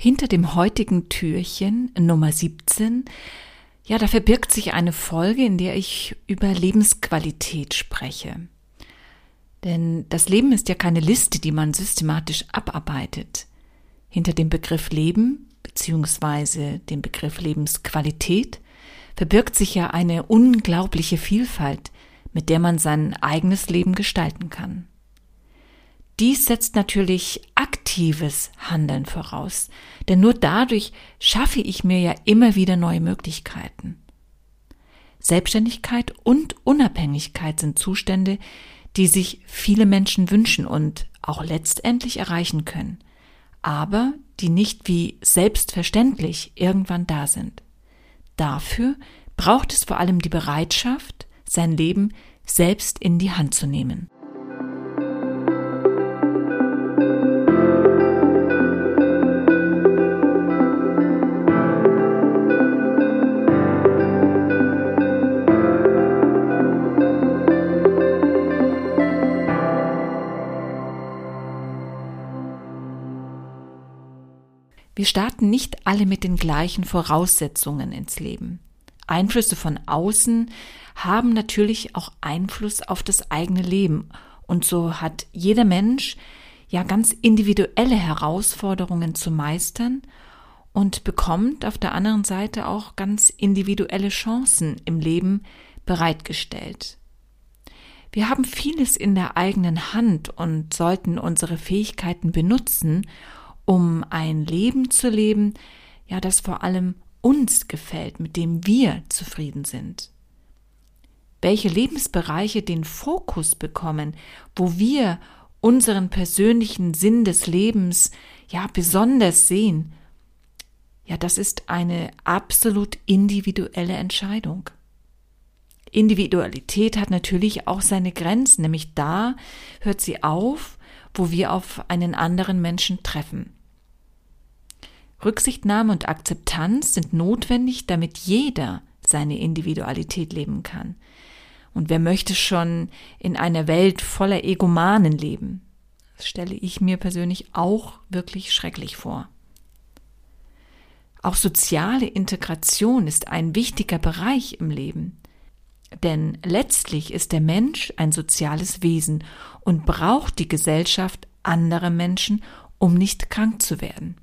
Hinter dem heutigen Türchen Nummer 17, ja, da verbirgt sich eine Folge, in der ich über Lebensqualität spreche. Denn das Leben ist ja keine Liste, die man systematisch abarbeitet. Hinter dem Begriff Leben bzw. dem Begriff Lebensqualität verbirgt sich ja eine unglaubliche Vielfalt, mit der man sein eigenes Leben gestalten kann. Dies setzt natürlich aktives Handeln voraus, denn nur dadurch schaffe ich mir ja immer wieder neue Möglichkeiten. Selbstständigkeit und Unabhängigkeit sind Zustände, die sich viele Menschen wünschen und auch letztendlich erreichen können, aber die nicht wie selbstverständlich irgendwann da sind. Dafür braucht es vor allem die Bereitschaft, sein Leben selbst in die Hand zu nehmen. Wir starten nicht alle mit den gleichen Voraussetzungen ins Leben. Einflüsse von außen haben natürlich auch Einfluss auf das eigene Leben. Und so hat jeder Mensch ja ganz individuelle Herausforderungen zu meistern und bekommt auf der anderen Seite auch ganz individuelle Chancen im Leben bereitgestellt. Wir haben vieles in der eigenen Hand und sollten unsere Fähigkeiten benutzen, um ein Leben zu leben, ja, das vor allem uns gefällt, mit dem wir zufrieden sind. Welche Lebensbereiche den Fokus bekommen, wo wir unseren persönlichen Sinn des Lebens ja besonders sehen, ja, das ist eine absolut individuelle Entscheidung. Individualität hat natürlich auch seine Grenzen, nämlich da hört sie auf, wo wir auf einen anderen Menschen treffen. Rücksichtnahme und Akzeptanz sind notwendig, damit jeder seine Individualität leben kann. Und wer möchte schon in einer Welt voller Egomanen leben? Das stelle ich mir persönlich auch wirklich schrecklich vor. Auch soziale Integration ist ein wichtiger Bereich im Leben. Denn letztlich ist der Mensch ein soziales Wesen und braucht die Gesellschaft anderer Menschen, um nicht krank zu werden.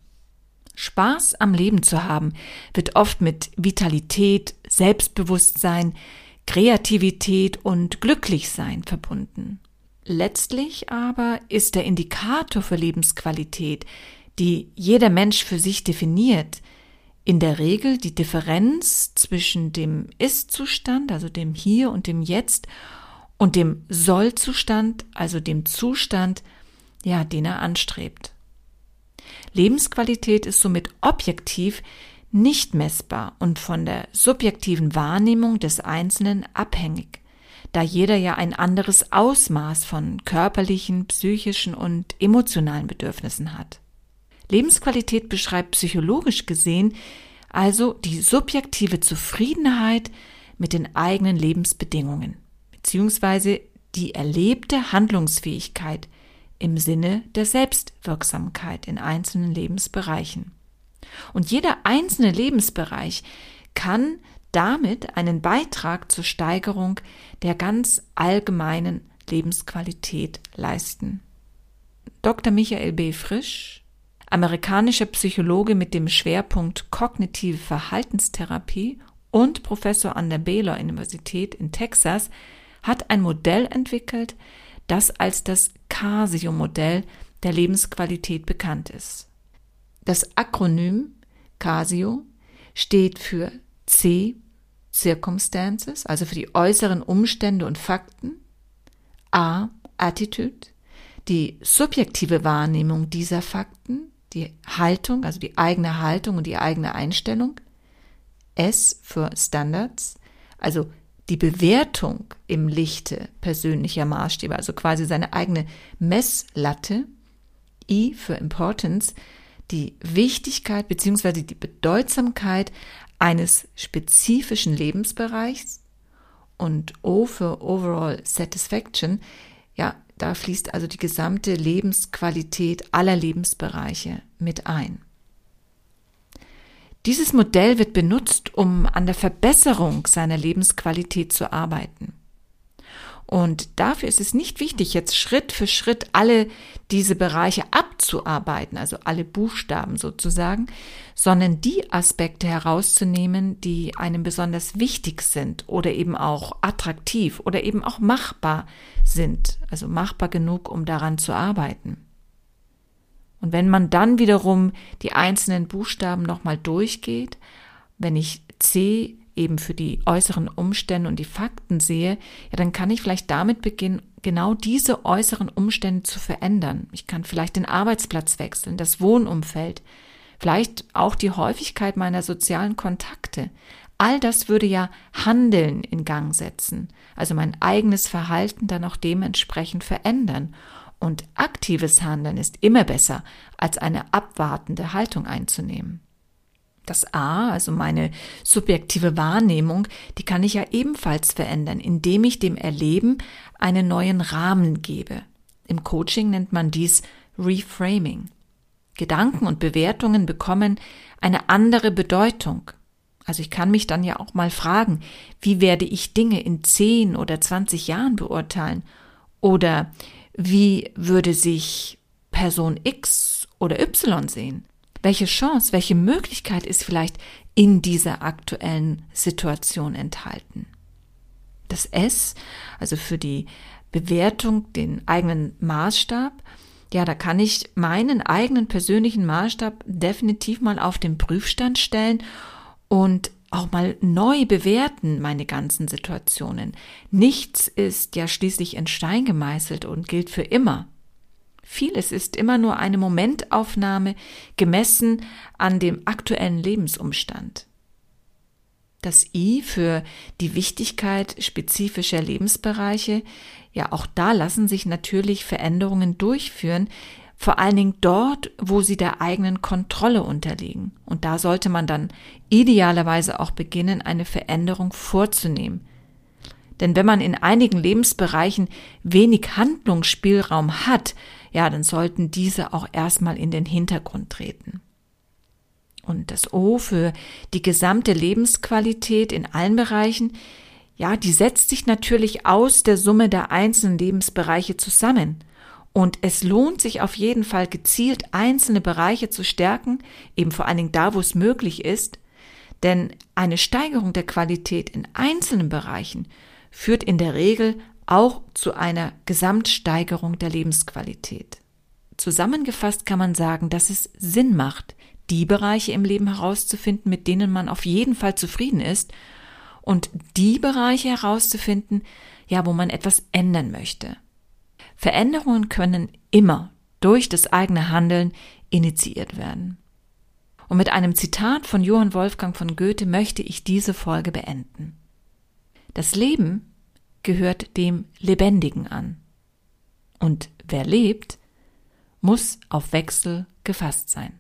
Spaß am Leben zu haben, wird oft mit Vitalität, Selbstbewusstsein, Kreativität und Glücklichsein verbunden. Letztlich aber ist der Indikator für Lebensqualität, die jeder Mensch für sich definiert, in der Regel die Differenz zwischen dem Ist-Zustand, also dem Hier und dem Jetzt, und dem Soll-Zustand, also dem Zustand, ja, den er anstrebt. Lebensqualität ist somit objektiv nicht messbar und von der subjektiven Wahrnehmung des Einzelnen abhängig, da jeder ja ein anderes Ausmaß von körperlichen, psychischen und emotionalen Bedürfnissen hat. Lebensqualität beschreibt psychologisch gesehen also die subjektive Zufriedenheit mit den eigenen Lebensbedingungen beziehungsweise die erlebte Handlungsfähigkeit im Sinne der Selbstwirksamkeit in einzelnen Lebensbereichen. Und jeder einzelne Lebensbereich kann damit einen Beitrag zur Steigerung der ganz allgemeinen Lebensqualität leisten. Dr. Michael B. Frisch, amerikanischer Psychologe mit dem Schwerpunkt kognitive Verhaltenstherapie und Professor an der Baylor Universität in Texas, hat ein Modell entwickelt, das als das Casio-Modell der Lebensqualität bekannt ist. Das Akronym Casio steht für C Circumstances, also für die äußeren Umstände und Fakten, A Attitude, die subjektive Wahrnehmung dieser Fakten, die Haltung, also die eigene Haltung und die eigene Einstellung, S für Standards, also die Bewertung im Lichte persönlicher Maßstäbe, also quasi seine eigene Messlatte, I für Importance, die Wichtigkeit bzw. die Bedeutsamkeit eines spezifischen Lebensbereichs und O für Overall Satisfaction, ja, da fließt also die gesamte Lebensqualität aller Lebensbereiche mit ein. Dieses Modell wird benutzt, um an der Verbesserung seiner Lebensqualität zu arbeiten. Und dafür ist es nicht wichtig, jetzt Schritt für Schritt alle diese Bereiche abzuarbeiten, also alle Buchstaben sozusagen, sondern die Aspekte herauszunehmen, die einem besonders wichtig sind oder eben auch attraktiv oder eben auch machbar sind, also machbar genug, um daran zu arbeiten. Und wenn man dann wiederum die einzelnen Buchstaben nochmal durchgeht, wenn ich C eben für die äußeren Umstände und die Fakten sehe, ja, dann kann ich vielleicht damit beginnen, genau diese äußeren Umstände zu verändern. Ich kann vielleicht den Arbeitsplatz wechseln, das Wohnumfeld, vielleicht auch die Häufigkeit meiner sozialen Kontakte. All das würde ja Handeln in Gang setzen, also mein eigenes Verhalten dann auch dementsprechend verändern. Und aktives Handeln ist immer besser, als eine abwartende Haltung einzunehmen. Das A, also meine subjektive Wahrnehmung, die kann ich ja ebenfalls verändern, indem ich dem Erleben einen neuen Rahmen gebe. Im Coaching nennt man dies Reframing. Gedanken und Bewertungen bekommen eine andere Bedeutung. Also ich kann mich dann ja auch mal fragen, wie werde ich Dinge in 10 oder 20 Jahren beurteilen? Oder wie würde sich Person X oder Y sehen? welche Chance, welche Möglichkeit ist vielleicht in dieser aktuellen Situation enthalten. Das S, also für die Bewertung, den eigenen Maßstab, ja, da kann ich meinen eigenen persönlichen Maßstab definitiv mal auf den Prüfstand stellen und auch mal neu bewerten meine ganzen Situationen. Nichts ist ja schließlich in Stein gemeißelt und gilt für immer. Vieles ist immer nur eine Momentaufnahme gemessen an dem aktuellen Lebensumstand. Das I für die Wichtigkeit spezifischer Lebensbereiche, ja auch da lassen sich natürlich Veränderungen durchführen, vor allen Dingen dort, wo sie der eigenen Kontrolle unterliegen. Und da sollte man dann idealerweise auch beginnen, eine Veränderung vorzunehmen. Denn wenn man in einigen Lebensbereichen wenig Handlungsspielraum hat, ja, dann sollten diese auch erstmal in den Hintergrund treten. Und das O für die gesamte Lebensqualität in allen Bereichen, ja, die setzt sich natürlich aus der Summe der einzelnen Lebensbereiche zusammen. Und es lohnt sich auf jeden Fall gezielt einzelne Bereiche zu stärken, eben vor allen Dingen da, wo es möglich ist. Denn eine Steigerung der Qualität in einzelnen Bereichen führt in der Regel auch zu einer Gesamtsteigerung der Lebensqualität. Zusammengefasst kann man sagen, dass es Sinn macht, die Bereiche im Leben herauszufinden, mit denen man auf jeden Fall zufrieden ist und die Bereiche herauszufinden, ja, wo man etwas ändern möchte. Veränderungen können immer durch das eigene Handeln initiiert werden. Und mit einem Zitat von Johann Wolfgang von Goethe möchte ich diese Folge beenden. Das Leben gehört dem Lebendigen an. Und wer lebt, muss auf Wechsel gefasst sein.